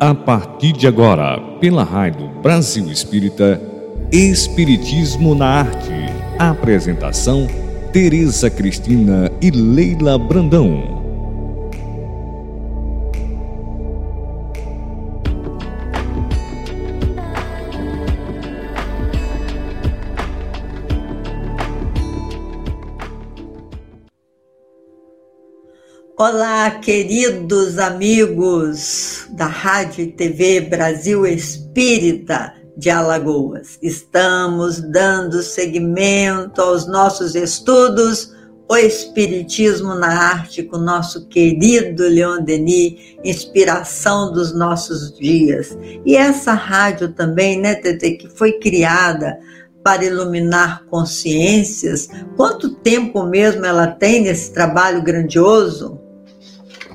A partir de agora, pela Rádio Brasil Espírita, Espiritismo na Arte. Apresentação: Tereza Cristina e Leila Brandão. Olá, queridos amigos da Rádio e TV Brasil Espírita de Alagoas. Estamos dando seguimento aos nossos estudos, o Espiritismo na Arte, com nosso querido Leon Denis, inspiração dos nossos dias. E essa rádio também, né, Tete, que foi criada para iluminar consciências. Quanto tempo mesmo ela tem nesse trabalho grandioso?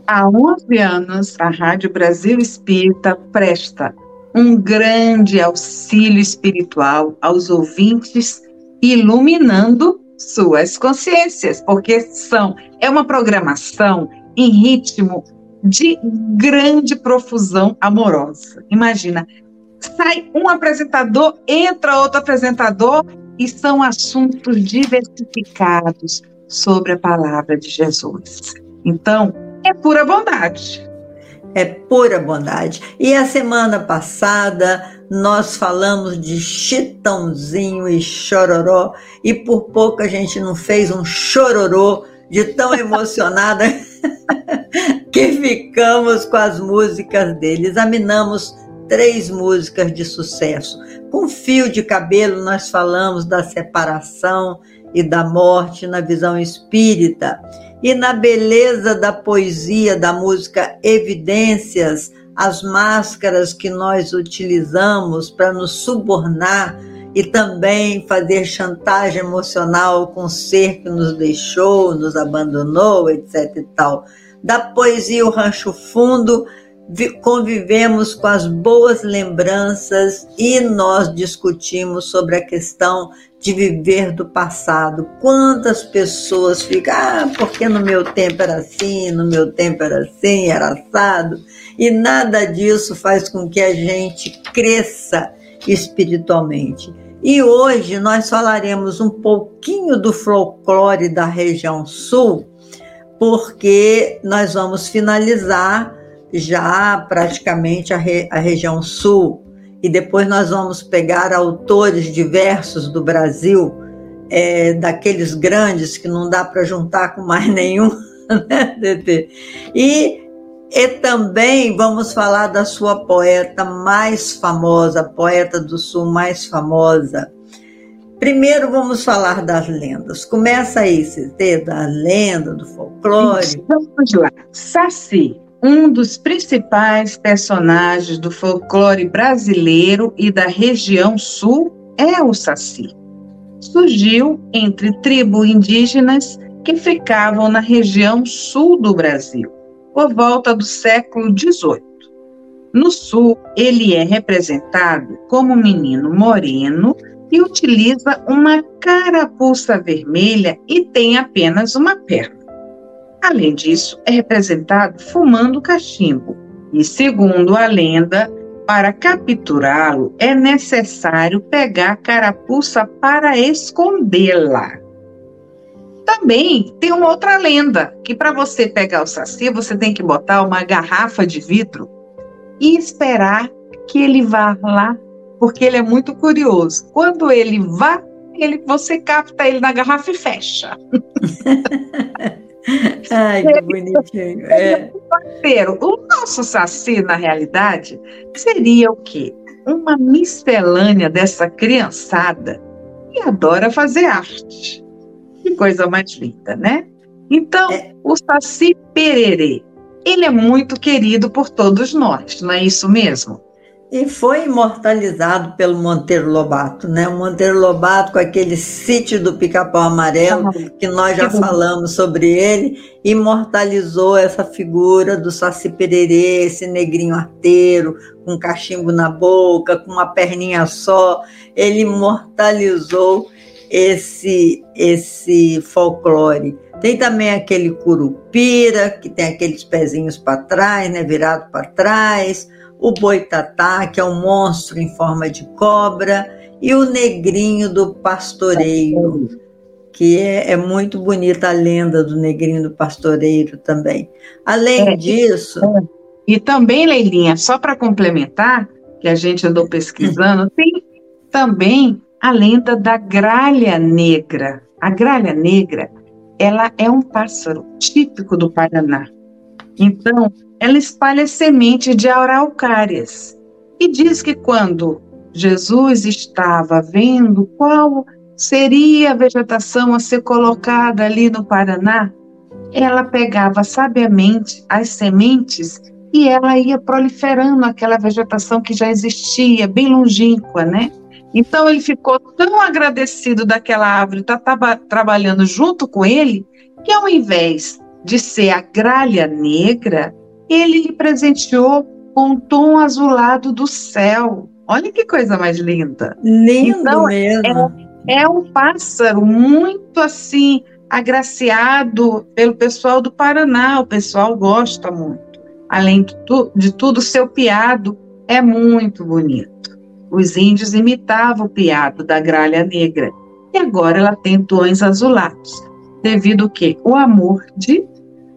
Há 11 anos, a Rádio Brasil Espírita presta um grande auxílio espiritual aos ouvintes, iluminando suas consciências, porque são é uma programação em ritmo de grande profusão amorosa. Imagina, sai um apresentador, entra outro apresentador e são assuntos diversificados sobre a palavra de Jesus. Então, é pura bondade. É pura bondade. E a semana passada nós falamos de Chitãozinho e Chororó, e por pouco a gente não fez um chororô de tão emocionada que ficamos com as músicas dele. Examinamos três músicas de sucesso. Com fio de cabelo, nós falamos da separação e da morte na visão espírita e na beleza da poesia, da música Evidências, as máscaras que nós utilizamos para nos subornar e também fazer chantagem emocional com o ser que nos deixou, nos abandonou, etc e tal. Da poesia O Rancho Fundo, convivemos com as boas lembranças e nós discutimos sobre a questão de viver do passado. Quantas pessoas ficam, ah, porque no meu tempo era assim, no meu tempo era assim, era assado, e nada disso faz com que a gente cresça espiritualmente. E hoje nós falaremos um pouquinho do folclore da região sul, porque nós vamos finalizar já praticamente a, re, a região sul, e depois nós vamos pegar autores diversos do Brasil, é, daqueles grandes que não dá para juntar com mais nenhum, né? E, e também vamos falar da sua poeta mais famosa, poeta do Sul mais famosa. Primeiro vamos falar das lendas. Começa aí, Cê, da lenda, do folclore. Vamos lá. Saci um dos principais personagens do folclore brasileiro e da região sul é o Saci. Surgiu entre tribos indígenas que ficavam na região sul do Brasil, por volta do século XVIII. No sul, ele é representado como um menino moreno e utiliza uma carapuça vermelha e tem apenas uma perna. Além disso, é representado fumando cachimbo. E segundo a lenda, para capturá-lo é necessário pegar a carapuça para escondê-la. Também tem uma outra lenda, que para você pegar o saci, você tem que botar uma garrafa de vidro e esperar que ele vá lá, porque ele é muito curioso. Quando ele vá, ele, você capta ele na garrafa e fecha. Ai, que bonitinho. É. O nosso saci, na realidade, seria o quê? Uma miscelânea dessa criançada que adora fazer arte. Que coisa mais linda, né? Então, é. o Saci Pererê, ele é muito querido por todos nós, não é isso mesmo? E foi imortalizado pelo Monteiro Lobato, né? O Monteiro Lobato com aquele sítio do Pica-Pau Amarelo, que nós já falamos sobre ele, imortalizou essa figura do Saci Pererê, esse negrinho arteiro, com cachimbo na boca, com uma perninha só. Ele imortalizou esse, esse folclore. Tem também aquele curupira, que tem aqueles pezinhos para trás, né, virado para trás o boitatá, que é um monstro em forma de cobra, e o negrinho do pastoreiro, que é, é muito bonita a lenda do negrinho do pastoreiro também. Além é, disso. E, e também, Leilinha, só para complementar, que a gente andou pesquisando, tem também a lenda da gralha negra. A gralha negra, ela é um pássaro típico do Paraná. Então, ela espalha sementes de araucárias. E diz que quando Jesus estava vendo qual seria a vegetação a ser colocada ali no Paraná, ela pegava sabiamente as sementes e ela ia proliferando aquela vegetação que já existia, bem longínqua, né? Então ele ficou tão agradecido daquela árvore estar tá trabalhando junto com ele, que ao invés de ser a gralha negra, ele lhe presenteou com um tom azulado do céu. Olha que coisa mais linda. Lindo então, mesmo. É, é um pássaro muito assim agraciado pelo pessoal do Paraná. O pessoal gosta muito. Além de, tu, de tudo, seu piado é muito bonito. Os índios imitavam o piado da gralha negra e agora ela tem tons azulados, devido ao quê? O amor de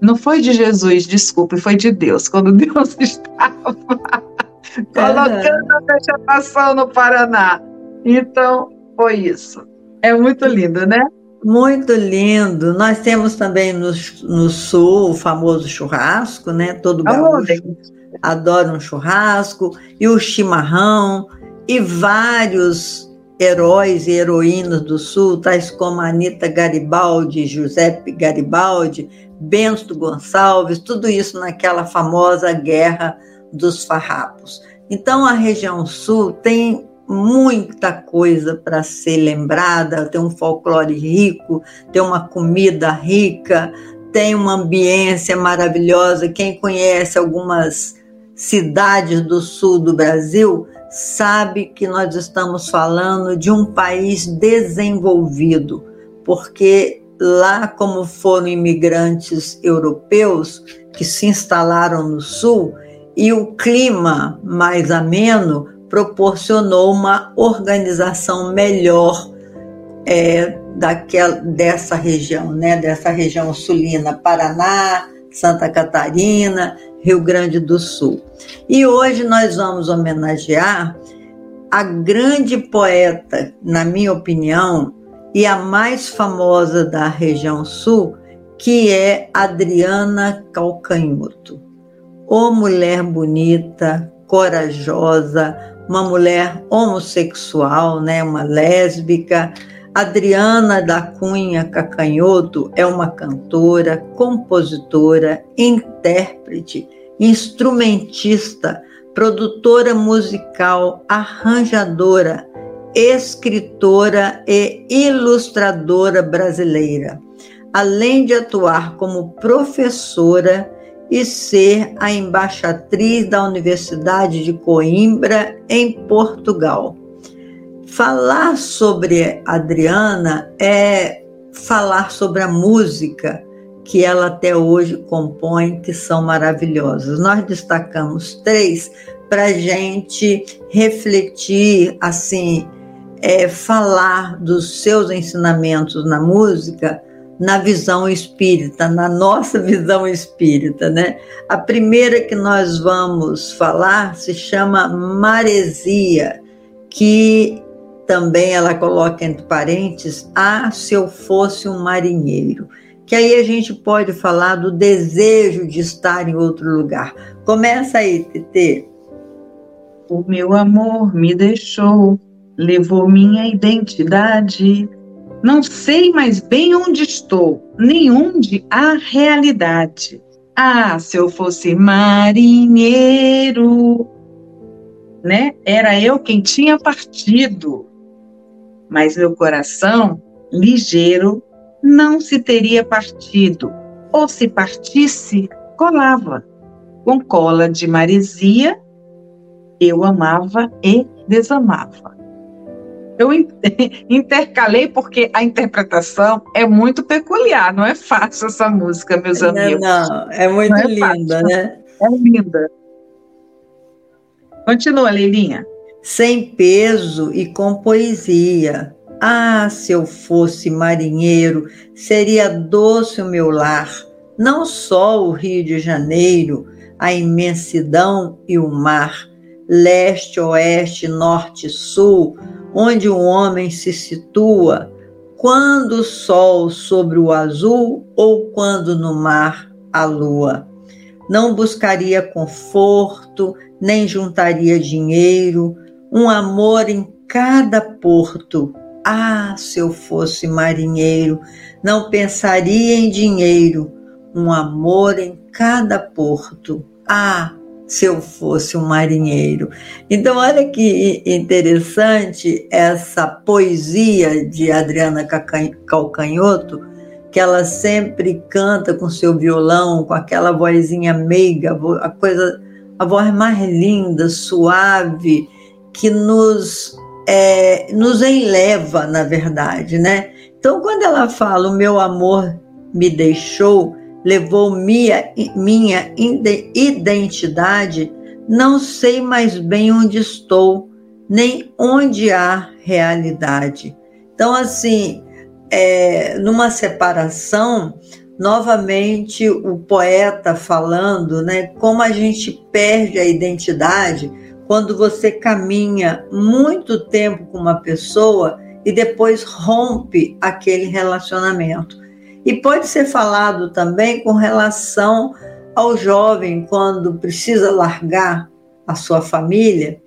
não foi de Jesus, desculpe, foi de Deus, quando Deus estava colocando a vegetação no Paraná. Então, foi isso. É muito lindo, né? Muito lindo. Nós temos também no, no sul o famoso churrasco, né? Todo gaúcho adora um churrasco, e o chimarrão, e vários heróis e heroínas do sul, tais como Anita Garibaldi, Giuseppe Garibaldi, Bento Gonçalves, tudo isso naquela famosa Guerra dos Farrapos. Então a região sul tem muita coisa para ser lembrada, tem um folclore rico, tem uma comida rica, tem uma ambiência maravilhosa. Quem conhece algumas cidades do sul do Brasil sabe que nós estamos falando de um país desenvolvido, porque lá, como foram imigrantes europeus que se instalaram no sul, e o clima mais ameno proporcionou uma organização melhor é, daquela, dessa região, né, dessa região sulina, Paraná, Santa Catarina, Rio Grande do Sul. E hoje nós vamos homenagear a grande poeta, na minha opinião, e a mais famosa da região sul, que é Adriana Calcanhoto. Ô mulher bonita, corajosa, uma mulher homossexual, né, uma lésbica. Adriana da Cunha Cacanhoto é uma cantora, compositora, intérprete, instrumentista, produtora musical, arranjadora, escritora e ilustradora brasileira, além de atuar como professora e ser a embaixatriz da Universidade de Coimbra, em Portugal. Falar sobre Adriana é falar sobre a música que ela até hoje compõe, que são maravilhosas. Nós destacamos três para gente refletir, assim, é, falar dos seus ensinamentos na música na visão espírita, na nossa visão espírita, né? A primeira que nós vamos falar se chama maresia, que também ela coloca entre parênteses, ah, se eu fosse um marinheiro. Que aí a gente pode falar do desejo de estar em outro lugar. Começa aí, Tete. O meu amor me deixou, levou minha identidade, não sei mais bem onde estou, nem onde há realidade. Ah, se eu fosse marinheiro, né? Era eu quem tinha partido. Mas meu coração, ligeiro, não se teria partido. Ou se partisse, colava. Com cola de maresia, eu amava e desamava. Eu intercalei porque a interpretação é muito peculiar, não é fácil essa música, meus amigos. Não, não é muito não é linda, fácil. né? É linda. Continua, Leilinha. Sem peso e com poesia. Ah, se eu fosse marinheiro, seria doce o meu lar. Não só o Rio de Janeiro, a imensidão e o mar, leste, oeste, norte, sul, onde o homem se situa, quando o sol sobre o azul ou quando no mar a lua. Não buscaria conforto, nem juntaria dinheiro, um amor em cada porto. Ah, se eu fosse marinheiro, não pensaria em dinheiro, um amor em cada porto. Ah, se eu fosse um marinheiro. Então, olha que interessante essa poesia de Adriana Calcanhoto, que ela sempre canta com seu violão, com aquela vozinha meiga, a coisa, a voz mais linda, suave, que nos é, nos enleva, na verdade, né? Então, quando ela fala, o meu amor me deixou, levou minha, minha identidade, não sei mais bem onde estou, nem onde há realidade. Então, assim, é, numa separação, novamente o poeta falando, né, como a gente perde a identidade quando você caminha muito tempo com uma pessoa e depois rompe aquele relacionamento. E pode ser falado também com relação ao jovem quando precisa largar a sua família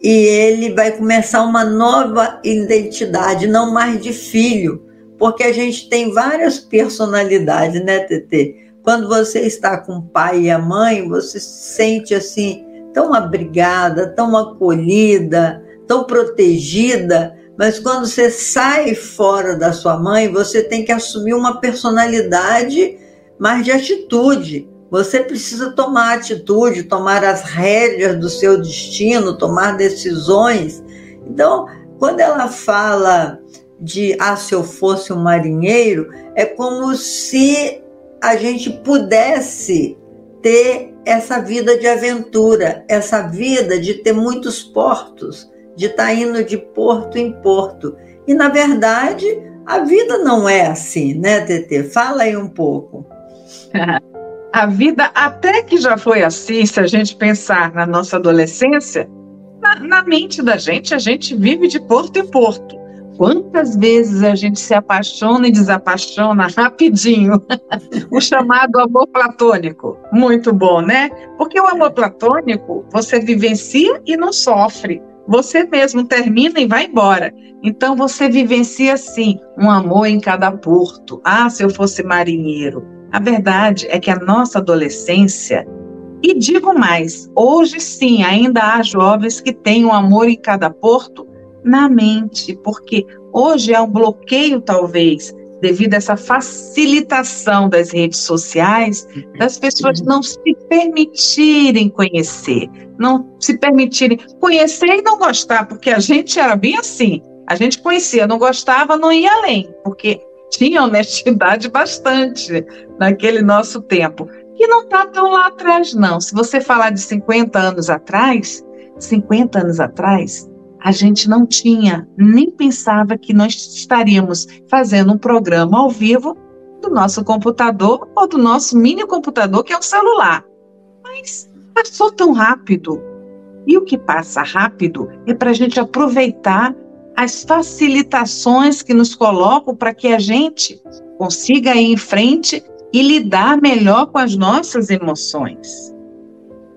e ele vai começar uma nova identidade, não mais de filho, porque a gente tem várias personalidades, né, TT? Quando você está com o pai e a mãe, você se sente assim tão abrigada, tão acolhida, tão protegida, mas quando você sai fora da sua mãe, você tem que assumir uma personalidade mais de atitude. Você precisa tomar atitude, tomar as rédeas do seu destino, tomar decisões. Então, quando ela fala de ah, se eu fosse um marinheiro, é como se a gente pudesse ter essa vida de aventura, essa vida de ter muitos portos, de estar tá indo de porto em porto. E, na verdade, a vida não é assim, né, Tetê? Fala aí um pouco. A vida até que já foi assim, se a gente pensar na nossa adolescência, na, na mente da gente, a gente vive de porto em porto. Quantas vezes a gente se apaixona e desapaixona rapidinho? o chamado amor platônico. Muito bom, né? Porque o amor platônico você vivencia e não sofre você mesmo termina e vai embora. Então você vivencia assim, um amor em cada porto. Ah, se eu fosse marinheiro. A verdade é que a nossa adolescência, e digo mais, hoje sim, ainda há jovens que têm um amor em cada porto na mente, porque hoje há um bloqueio, talvez, devido a essa facilitação das redes sociais, das pessoas não se permitirem conhecer, não se permitirem conhecer e não gostar, porque a gente era bem assim. A gente conhecia, não gostava, não ia além, porque tinha honestidade bastante naquele nosso tempo. Que não está tão lá atrás, não. Se você falar de 50 anos atrás, 50 anos atrás, a gente não tinha, nem pensava que nós estaríamos fazendo um programa ao vivo do nosso computador ou do nosso mini computador, que é o celular. Mas passou tão rápido. E o que passa rápido é para a gente aproveitar as facilitações que nos colocam para que a gente consiga ir em frente e lidar melhor com as nossas emoções.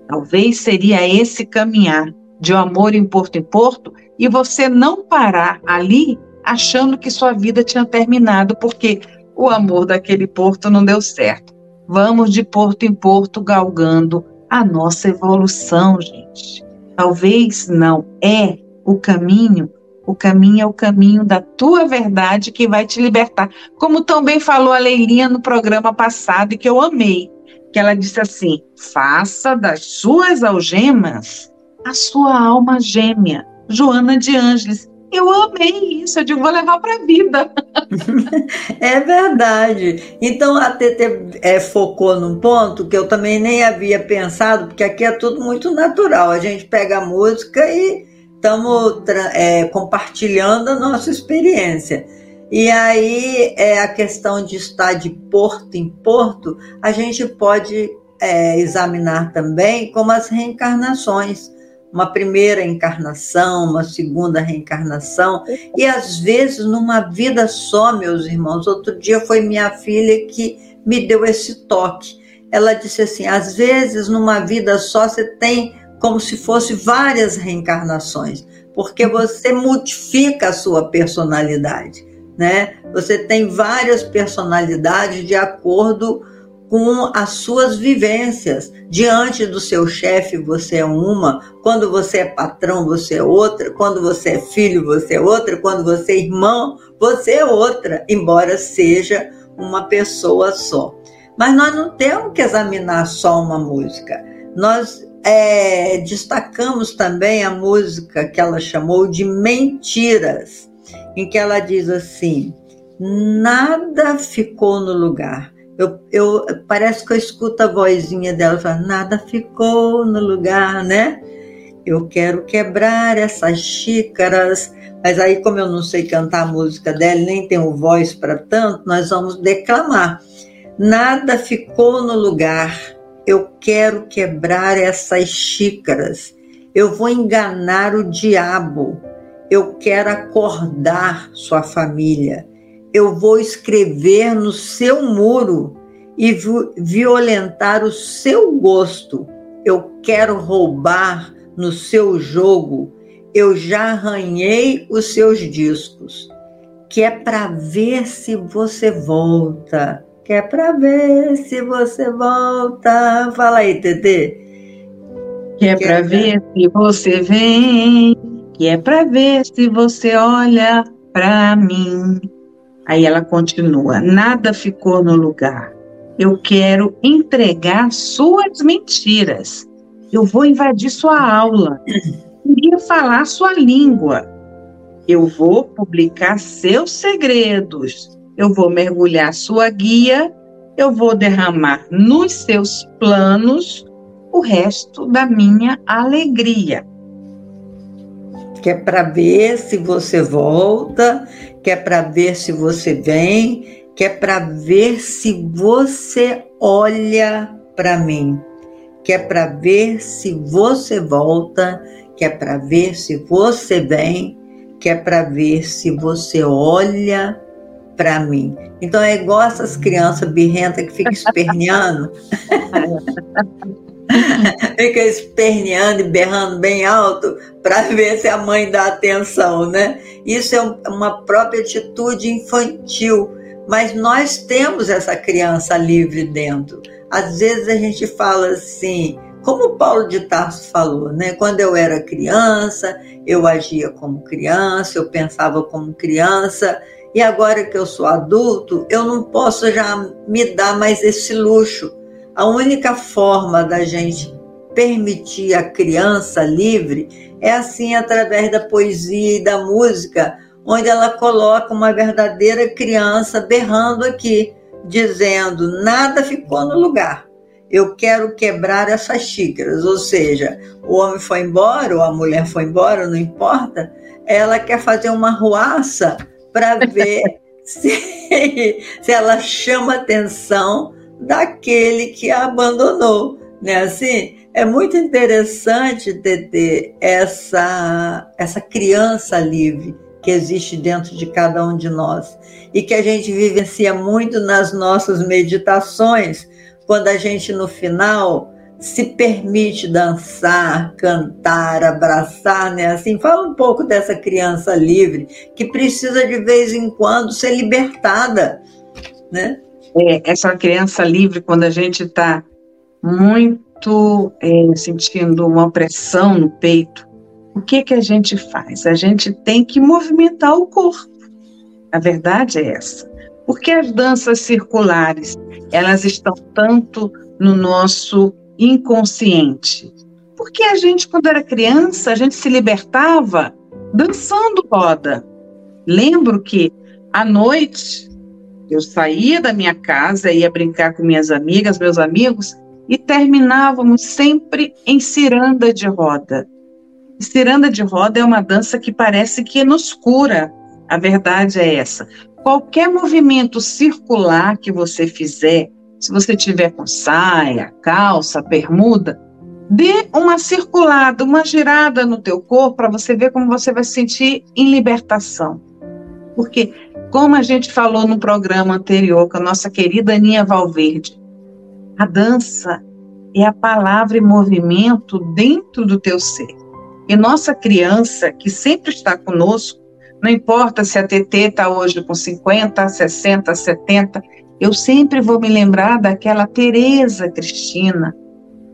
Talvez seria esse caminhar de amor em porto em porto e você não parar ali achando que sua vida tinha terminado porque o amor daquele porto não deu certo. Vamos de porto em porto galgando a nossa evolução, gente. Talvez não é o caminho, o caminho é o caminho da tua verdade que vai te libertar. Como também falou a Leilinha no programa passado e que eu amei, que ela disse assim: "Faça das suas algemas a sua alma gêmea, Joana de Ângeles. Eu amei isso, eu digo, vou levar para a vida. é verdade. Então a TT é, focou num ponto que eu também nem havia pensado, porque aqui é tudo muito natural. A gente pega a música e estamos é, compartilhando a nossa experiência. E aí é a questão de estar de porto em porto, a gente pode é, examinar também como as reencarnações. Uma primeira encarnação, uma segunda reencarnação, e às vezes numa vida só, meus irmãos. Outro dia foi minha filha que me deu esse toque. Ela disse assim: às vezes numa vida só você tem como se fosse várias reencarnações, porque você modifica a sua personalidade né? Você tem várias personalidades de acordo com as suas vivências. Diante do seu chefe, você é uma, quando você é patrão, você é outra, quando você é filho, você é outra, quando você é irmão, você é outra, embora seja uma pessoa só. Mas nós não temos que examinar só uma música. Nós é, destacamos também a música que ela chamou de Mentiras em que ela diz assim: nada ficou no lugar. Eu, eu, parece que eu escuto a vozinha dela falando, nada ficou no lugar, né? Eu quero quebrar essas xícaras, mas aí, como eu não sei cantar a música dela, nem tenho voz para tanto, nós vamos declamar. Nada ficou no lugar, eu quero quebrar essas xícaras, eu vou enganar o diabo, eu quero acordar sua família. Eu vou escrever no seu muro e violentar o seu gosto. Eu quero roubar no seu jogo. Eu já arranhei os seus discos. Que é para ver se você volta. Que é para ver se você volta. Fala aí, Tete. Que é para ver se você vem que é para ver se você olha para mim. Aí ela continua: nada ficou no lugar. Eu quero entregar suas mentiras. Eu vou invadir sua aula. Queria falar sua língua. Eu vou publicar seus segredos. Eu vou mergulhar sua guia. Eu vou derramar nos seus planos o resto da minha alegria que é para ver se você volta, que é para ver se você vem, que é para ver se você olha para mim, que é para ver se você volta, que é para ver se você vem, que é para ver se você olha para mim. Então é igual essas crianças birrentas que ficam esperneando. Fica esperneando e berrando bem alto para ver se a mãe dá atenção, né? Isso é uma própria atitude infantil, mas nós temos essa criança livre dentro. Às vezes a gente fala assim, como Paulo de Tarso falou, né? Quando eu era criança, eu agia como criança, eu pensava como criança, e agora que eu sou adulto, eu não posso já me dar mais esse luxo a única forma da gente permitir a criança livre é assim através da poesia e da música, onde ela coloca uma verdadeira criança berrando aqui, dizendo: nada ficou no lugar. Eu quero quebrar essas xícaras. Ou seja, o homem foi embora, ou a mulher foi embora, não importa. Ela quer fazer uma ruaça para ver se, se ela chama atenção daquele que a abandonou, né? Assim, é muito interessante ter, essa essa criança livre que existe dentro de cada um de nós e que a gente vivencia muito nas nossas meditações, quando a gente no final se permite dançar, cantar, abraçar, né? Assim, fala um pouco dessa criança livre que precisa de vez em quando ser libertada, né? É, essa criança livre, quando a gente está muito é, sentindo uma pressão no peito, o que, que a gente faz? A gente tem que movimentar o corpo. A verdade é essa. Porque as danças circulares, elas estão tanto no nosso inconsciente. Porque a gente, quando era criança, a gente se libertava dançando roda. Lembro que à noite eu saía da minha casa, ia brincar com minhas amigas, meus amigos, e terminávamos sempre em ciranda de roda. Ciranda de roda é uma dança que parece que nos cura. A verdade é essa. Qualquer movimento circular que você fizer, se você tiver com saia, calça, bermuda, dê uma circulada, uma girada no teu corpo para você ver como você vai se sentir em libertação. Porque, como a gente falou no programa anterior com a nossa querida Aninha Valverde, a dança é a palavra e movimento dentro do teu ser. E nossa criança, que sempre está conosco, não importa se a TT está hoje com 50, 60, 70, eu sempre vou me lembrar daquela Tereza Cristina,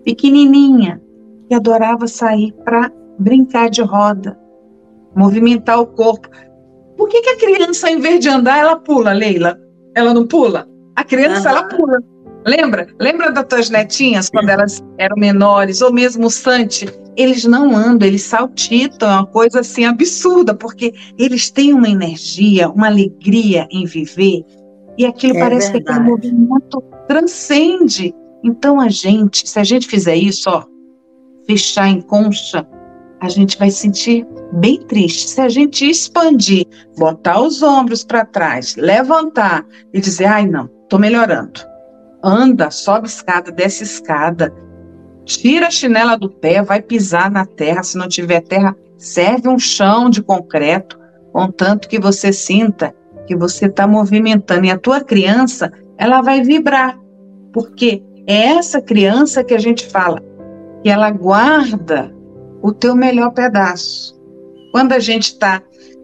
pequenininha, que adorava sair para brincar de roda, movimentar o corpo. Por que, que a criança, em vez de andar, ela pula, Leila? Ela não pula? A criança, uhum. ela pula. Lembra? Lembra das tuas netinhas, quando elas eram menores, ou mesmo o Sante? Eles não andam, eles saltitam, é uma coisa assim absurda, porque eles têm uma energia, uma alegria em viver, e aquilo é parece verdade. que aquele movimento transcende. Então a gente, se a gente fizer isso, ó, fechar em concha, a gente vai sentir bem triste. Se a gente expandir, botar os ombros para trás, levantar e dizer, ai não, tô melhorando anda, sobe escada, desce escada, tira a chinela do pé, vai pisar na terra, se não tiver terra, serve um chão de concreto, contanto que você sinta que você está movimentando. E a tua criança, ela vai vibrar, porque é essa criança que a gente fala, que ela guarda o teu melhor pedaço. Quando a gente está.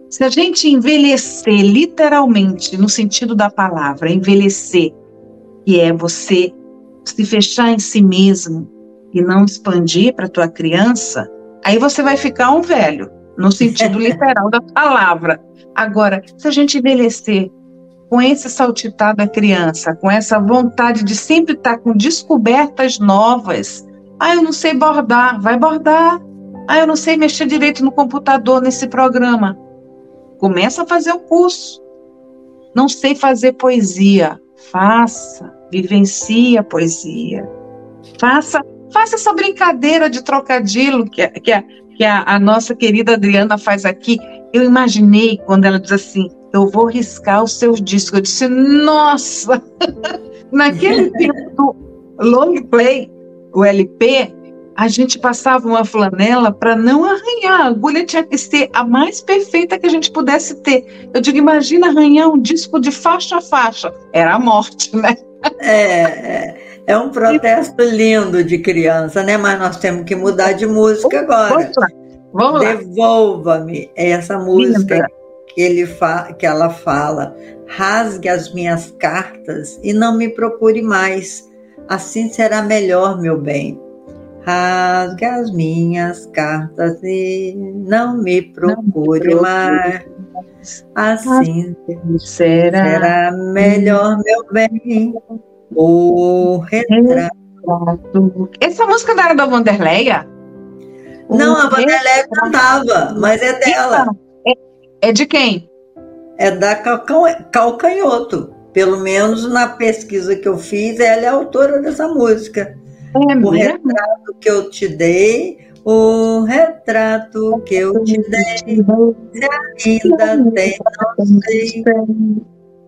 Se a gente envelhecer, literalmente, no sentido da palavra, envelhecer que é você se fechar em si mesmo e não expandir para tua criança, aí você vai ficar um velho, no sentido literal da palavra. Agora, se a gente envelhecer com esse saltitar da criança, com essa vontade de sempre estar com descobertas novas, ah, eu não sei bordar, vai bordar. Ah, eu não sei mexer direito no computador nesse programa. Começa a fazer o curso. Não sei fazer poesia, faça vivencie a poesia. Faça, faça essa brincadeira de trocadilho que, que, a, que a, a nossa querida Adriana faz aqui. Eu imaginei quando ela diz assim: eu vou riscar os seus discos. Eu disse, nossa! Naquele tempo do long play, o LP, a gente passava uma flanela para não arranhar. A agulha tinha que ser a mais perfeita que a gente pudesse ter. Eu digo, imagina arranhar um disco de faixa a faixa. Era a morte, né? É, é, é um protesto lindo de criança, né? Mas nós temos que mudar de música agora. Vamos lá. Devolva-me essa música que, ele fa que ela fala. Rasgue as minhas cartas e não me procure mais. Assim será melhor, meu bem. Rasgue as minhas cartas e não me procure não mais. Assim será, será melhor, meu bem, o retrato. Essa música não era da Vanderleia? Não, a Vanderleia cantava, mas é dela. É, é de quem? É da Calcanhoto. Pelo menos na pesquisa que eu fiz, ela é a autora dessa música. É o retrato que eu te dei o retrato que eu te dei, se ainda tem, não sei.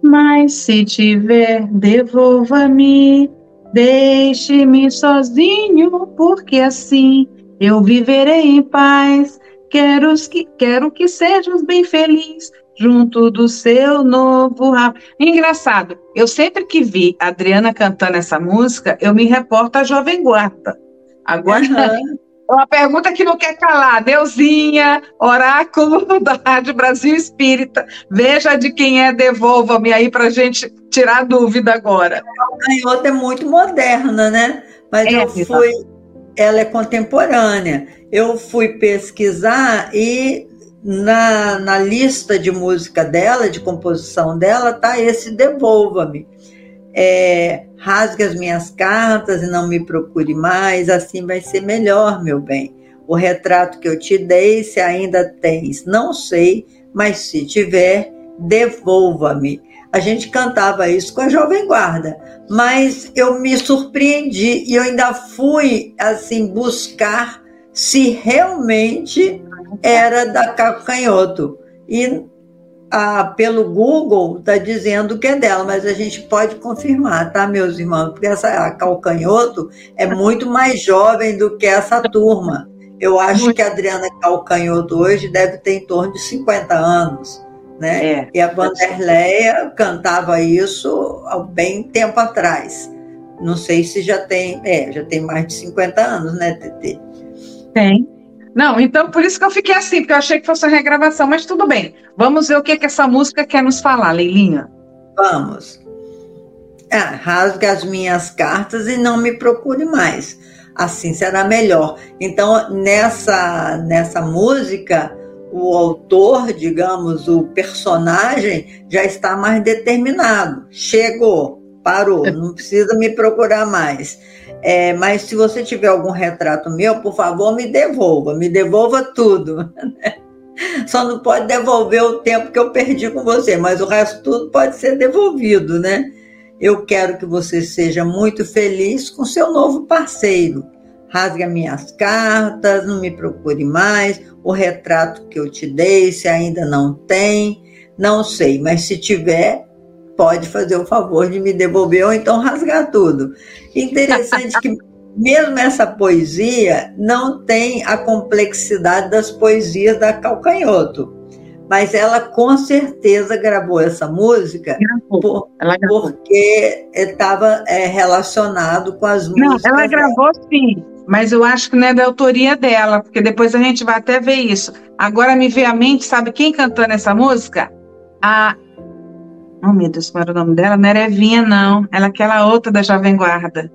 Mas se tiver, devolva-me, deixe-me sozinho, porque assim eu viverei em paz. Quero que, quero que sejas bem feliz junto do seu novo rabo. Engraçado, eu sempre que vi a Adriana cantando essa música, eu me reporto à Jovem Guarda. Agora, uhum. Uma pergunta que não quer calar. Deusinha, oráculo da Rádio Brasil Espírita. Veja de quem é, devolva-me aí para gente tirar dúvida agora. A canhota é muito moderna, né? Mas é, eu fui. Ela é contemporânea. Eu fui pesquisar e na, na lista de música dela, de composição dela, tá esse Devolva-me é, rasgue as minhas cartas e não me procure mais, assim vai ser melhor, meu bem. O retrato que eu te dei, se ainda tens, não sei, mas se tiver, devolva-me. A gente cantava isso com a Jovem Guarda, mas eu me surpreendi e eu ainda fui assim buscar se realmente era da Calcanhoto. E ah, pelo Google está dizendo que é dela, mas a gente pode confirmar, tá, meus irmãos? Porque essa a Calcanhoto é muito mais jovem do que essa turma. Eu acho que a Adriana Calcanhoto hoje deve ter em torno de 50 anos. Né? É, e a Vanderleia cantava isso há bem tempo atrás. Não sei se já tem, é, já tem mais de 50 anos, né, Tete? Tem. Não, então por isso que eu fiquei assim, porque eu achei que fosse uma regravação, mas tudo bem. Vamos ver o que, que essa música quer nos falar, Leilinha. Vamos. Ah, rasgue as minhas cartas e não me procure mais. Assim será melhor. Então, nessa, nessa música, o autor, digamos, o personagem, já está mais determinado. Chegou, parou, não precisa me procurar mais. É, mas se você tiver algum retrato meu, por favor, me devolva, me devolva tudo. Só não pode devolver o tempo que eu perdi com você, mas o resto tudo pode ser devolvido, né? Eu quero que você seja muito feliz com seu novo parceiro. Rasgue minhas cartas, não me procure mais. O retrato que eu te dei, se ainda não tem, não sei, mas se tiver, pode fazer o favor de me devolver ou então rasgar tudo. Interessante que mesmo essa poesia não tem a complexidade das poesias da Calcanhoto. Mas ela com certeza gravou essa música por, porque estava é, relacionado com as músicas. Não, ela gravou sim, mas eu acho que não é da autoria dela, porque depois a gente vai até ver isso. Agora me veio à mente, sabe quem cantou nessa música? A Oh, meu Deus, qual era o nome dela? Não era Evinha, não. Ela é aquela outra da Jovem Guarda.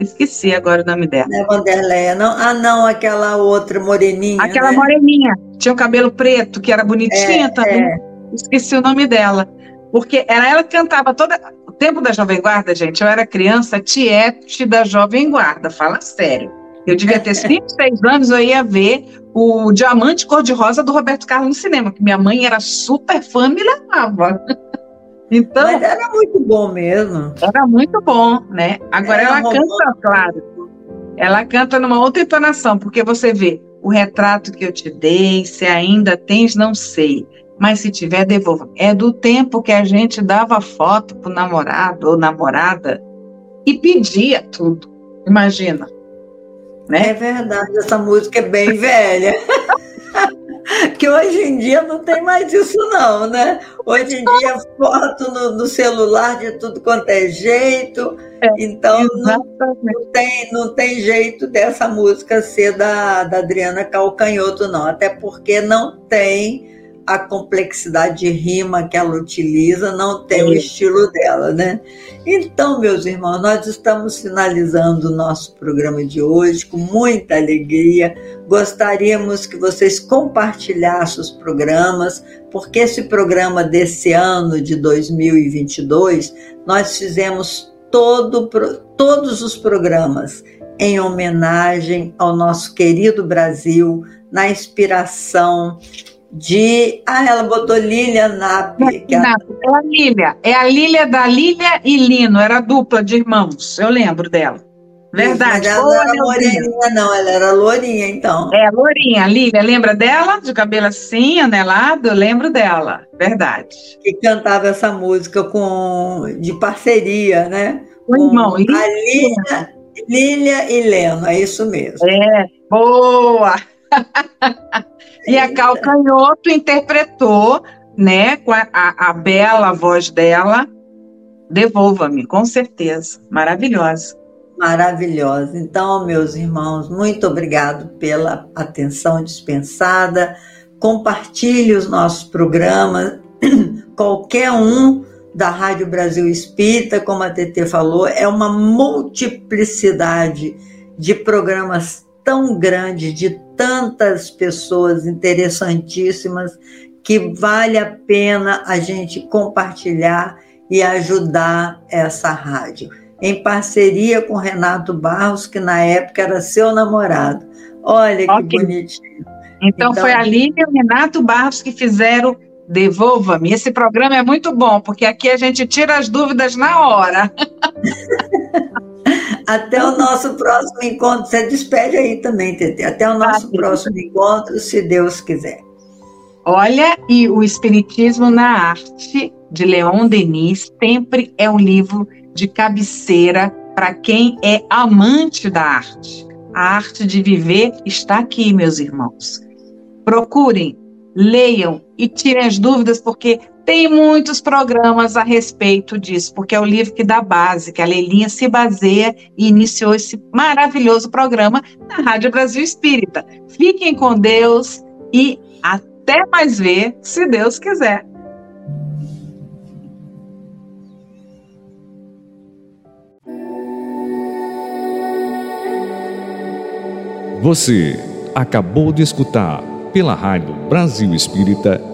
Esqueci agora o nome dela. Não é Vanderleia, não? Ah, não, aquela outra moreninha. Aquela né? moreninha. Tinha o cabelo preto, que era bonitinha é, também. É. Esqueci o nome dela. Porque era ela que cantava toda. O tempo da Jovem Guarda, gente, eu era criança, tiete da Jovem Guarda, fala sério. Eu devia ter 5, 6 anos, eu ia ver o Diamante Cor-de-Rosa do Roberto Carlos no cinema, que minha mãe era super fã e me levava. Então, Mas era muito bom mesmo. Era muito bom, né? Agora era ela canta, claro. Ela canta numa outra entonação, porque você vê o retrato que eu te dei, se ainda tens, não sei. Mas se tiver, devolva. É do tempo que a gente dava foto pro namorado ou namorada e pedia tudo. Imagina. Né? É verdade, essa música é bem velha. que hoje em dia não tem mais isso não, né? Hoje em dia foto no, no celular de tudo quanto é jeito, é, então não, não, tem, não tem jeito dessa música ser da, da Adriana Calcanhoto não, até porque não tem a complexidade de rima que ela utiliza, não tem o estilo dela, né? Então, meus irmãos, nós estamos finalizando o nosso programa de hoje com muita alegria. Gostaríamos que vocês compartilhassem os programas, porque esse programa desse ano de 2022, nós fizemos todo, todos os programas em homenagem ao nosso querido Brasil, na inspiração de. Ah, ela botou Lília Nap. É, a... é a Lília. É a Lília da Lília e Lino. Era dupla de irmãos. Eu lembro dela. Verdade. Ela não era moreninha, não. Ela era lourinha, então. É, lourinha. Lília, lembra dela? De cabelo assim, anelado? Eu lembro dela. Verdade. Que cantava essa música com de parceria, né? O irmão. Lília, a Lília, Lília e Leno. É isso mesmo. É. Boa! e a Calcanhoto interpretou, né, com a, a, a bela voz dela, Devolva-me, com certeza. Maravilhosa. Maravilhosa. Então, meus irmãos, muito obrigado pela atenção dispensada. Compartilhe os nossos programas. Qualquer um da Rádio Brasil Espírita, como a TT falou, é uma multiplicidade de programas tão grande, de tantas pessoas interessantíssimas, que vale a pena a gente compartilhar e ajudar essa rádio. Em parceria com Renato Barros, que na época era seu namorado. Olha que okay. bonitinho. Então, então, foi a Lívia e o Renato Barros que fizeram Devolva-me. Esse programa é muito bom, porque aqui a gente tira as dúvidas na hora. Até o nosso próximo encontro. Você despede aí também, Tete. Até o nosso ah, próximo encontro, se Deus quiser. Olha, e o Espiritismo na Arte, de Leon Denis, sempre é um livro de cabeceira para quem é amante da arte. A arte de viver está aqui, meus irmãos. Procurem, leiam e tirem as dúvidas, porque tem muitos programas a respeito disso, porque é o livro que dá base, que a Leilinha se baseia e iniciou esse maravilhoso programa na Rádio Brasil Espírita. Fiquem com Deus e até mais ver, se Deus quiser. Você acabou de escutar pela Rádio Brasil Espírita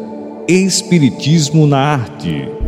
Espiritismo na Arte